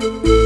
Música